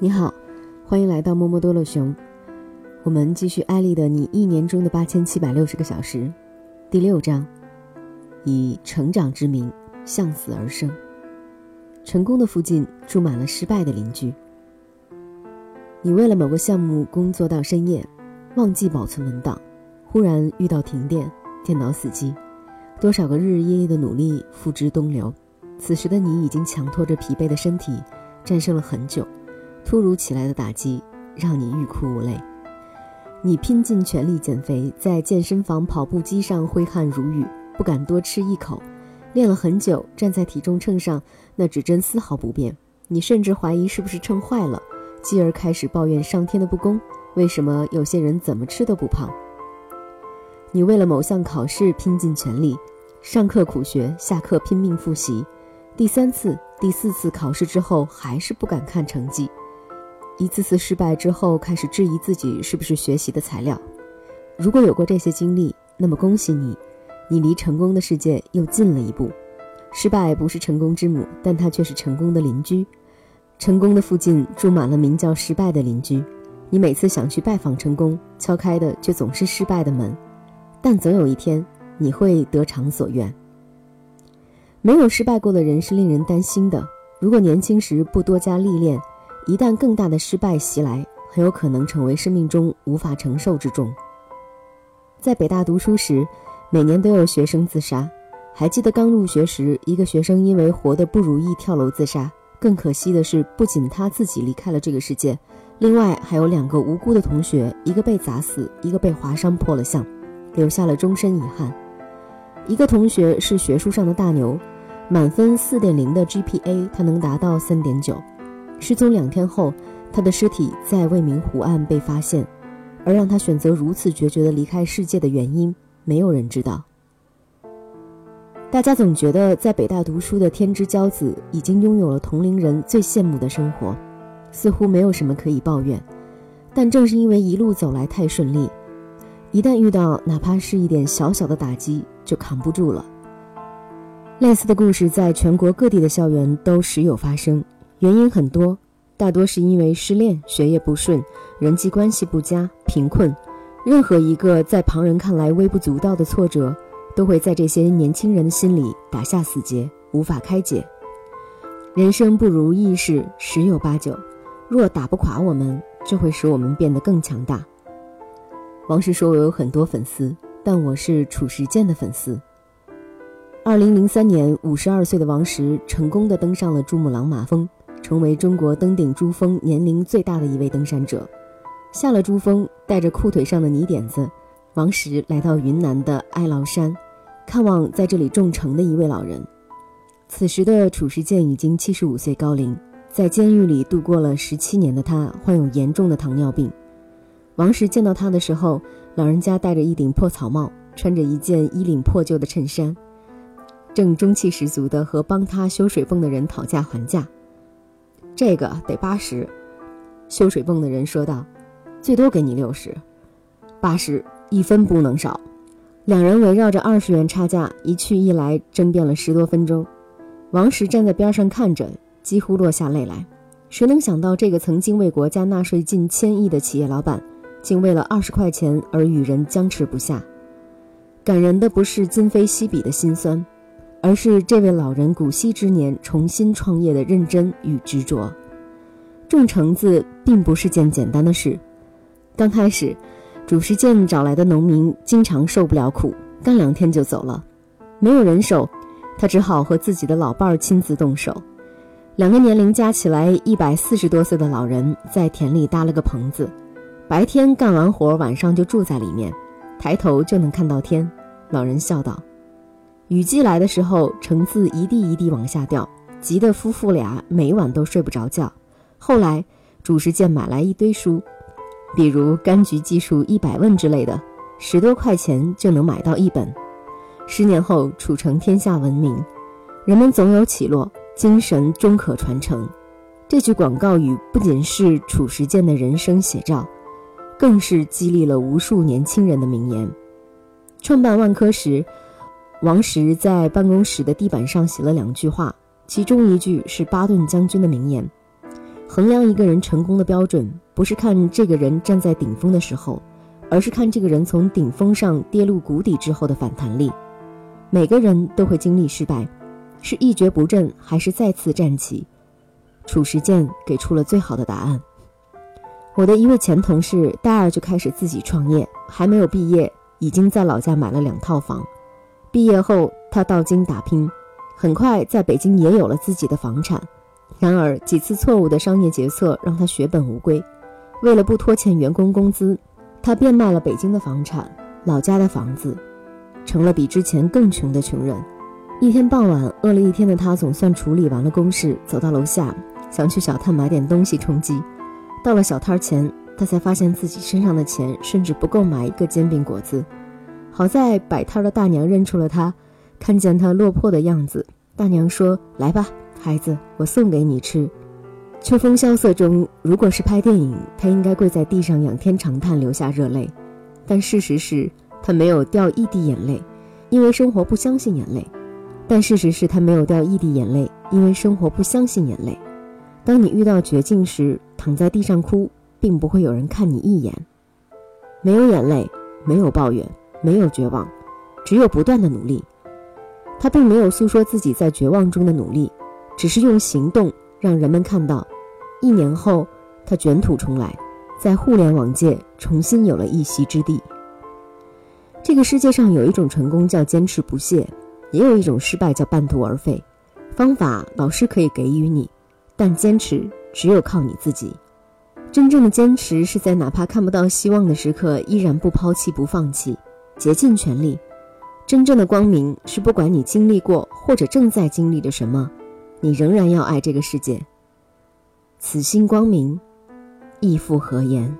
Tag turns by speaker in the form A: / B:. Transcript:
A: 你好，欢迎来到摸摸多乐熊。我们继续艾丽的《你一年中的八千七百六十个小时》，第六章，以成长之名向死而生。成功的附近住满了失败的邻居。你为了某个项目工作到深夜，忘记保存文档，忽然遇到停电，电脑死机，多少个日日夜夜的努力付之东流。此时的你已经强拖着疲惫的身体，战胜了很久。突如其来的打击让你欲哭无泪，你拼尽全力减肥，在健身房跑步机上挥汗如雨，不敢多吃一口。练了很久，站在体重秤上，那指针丝毫不变。你甚至怀疑是不是秤坏了，继而开始抱怨上天的不公：为什么有些人怎么吃都不胖？你为了某项考试拼尽全力，上课苦学，下课拼命复习。第三次、第四次考试之后，还是不敢看成绩。一次次失败之后，开始质疑自己是不是学习的材料。如果有过这些经历，那么恭喜你，你离成功的世界又近了一步。失败不是成功之母，但它却是成功的邻居。成功的附近住满了名叫失败的邻居。你每次想去拜访成功，敲开的却总是失败的门。但总有一天，你会得偿所愿。没有失败过的人是令人担心的。如果年轻时不多加历练，一旦更大的失败袭来，很有可能成为生命中无法承受之重。在北大读书时，每年都有学生自杀。还记得刚入学时，一个学生因为活得不如意跳楼自杀。更可惜的是，不仅他自己离开了这个世界，另外还有两个无辜的同学，一个被砸死，一个被划伤破了相，留下了终身遗憾。一个同学是学术上的大牛，满分四点零的 GPA，他能达到三点九。失踪两天后，他的尸体在未名湖岸被发现，而让他选择如此决绝的离开世界的原因，没有人知道。大家总觉得在北大读书的天之骄子已经拥有了同龄人最羡慕的生活，似乎没有什么可以抱怨。但正是因为一路走来太顺利，一旦遇到哪怕是一点小小的打击，就扛不住了。类似的故事在全国各地的校园都时有发生。原因很多，大多是因为失恋、学业不顺、人际关系不佳、贫困。任何一个在旁人看来微不足道的挫折，都会在这些年轻人的心里打下死结，无法开解。人生不如意事十有八九，若打不垮我们，就会使我们变得更强大。王石说：“我有很多粉丝，但我是褚时健的粉丝。”二零零三年，五十二岁的王石成功的登上了珠穆朗玛峰。成为中国登顶珠峰年龄最大的一位登山者，下了珠峰，带着裤腿上的泥点子，王石来到云南的哀牢山，看望在这里种橙的一位老人。此时的褚时健已经七十五岁高龄，在监狱里度过了十七年的他，患有严重的糖尿病。王石见到他的时候，老人家戴着一顶破草帽，穿着一件衣领破旧的衬衫，正中气十足地和帮他修水泵的人讨价还价。这个得八十，修水泵的人说道：“最多给你六十，八十一分不能少。”两人围绕着二十元差价一去一来争辩了十多分钟。王石站在边上看着，几乎落下泪来。谁能想到，这个曾经为国家纳税近千亿的企业老板，竟为了二十块钱而与人僵持不下？感人的不是今非昔比的辛酸。而是这位老人古稀之年重新创业的认真与执着。种橙子并不是件简单的事。刚开始，褚时健找来的农民经常受不了苦，干两天就走了。没有人手，他只好和自己的老伴儿亲自动手。两个年龄加起来一百四十多岁的老人在田里搭了个棚子，白天干完活，晚上就住在里面，抬头就能看到天。老人笑道。雨季来的时候，橙子一地一地往下掉，急得夫妇俩每晚都睡不着觉。后来，褚时健买来一堆书，比如《柑橘技术一百问》之类的，十多块钱就能买到一本。十年后，褚橙天下闻名，人们总有起落，精神终可传承。这句广告语不仅是褚时健的人生写照，更是激励了无数年轻人的名言。创办万科时。王石在办公室的地板上写了两句话，其中一句是巴顿将军的名言：“衡量一个人成功的标准，不是看这个人站在顶峰的时候，而是看这个人从顶峰上跌入谷底之后的反弹力。每个人都会经历失败，是一蹶不振，还是再次站起？褚时健给出了最好的答案。我的一位前同事，大二就开始自己创业，还没有毕业，已经在老家买了两套房。毕业后，他到京打拼，很快在北京也有了自己的房产。然而，几次错误的商业决策让他血本无归。为了不拖欠员工工资，他变卖了北京的房产、老家的房子，成了比之前更穷的穷人。一天傍晚，饿了一天的他总算处理完了公事，走到楼下，想去小摊买点东西充饥。到了小摊前，他才发现自己身上的钱甚至不够买一个煎饼果子。好在摆摊的大娘认出了他，看见他落魄的样子，大娘说：“来吧，孩子，我送给你吃。”秋风萧瑟中，如果是拍电影，他应该跪在地上仰天长叹，流下热泪。但事实是他没有掉一滴眼泪，因为生活不相信眼泪。但事实是他没有掉一滴眼泪，因为生活不相信眼泪。当你遇到绝境时，躺在地上哭，并不会有人看你一眼。没有眼泪，没有抱怨，没有绝望，只有不断的努力。他并没有诉说自己在绝望中的努力，只是用行动让人们看到。一年后，他卷土重来，在互联网界重新有了一席之地。这个世界上有一种成功叫坚持不懈，也有一种失败叫半途而废。方法老师可以给予你，但坚持。只有靠你自己，真正的坚持是在哪怕看不到希望的时刻，依然不抛弃、不放弃，竭尽全力。真正的光明是，不管你经历过或者正在经历着什么，你仍然要爱这个世界。此心光明，亦复何言？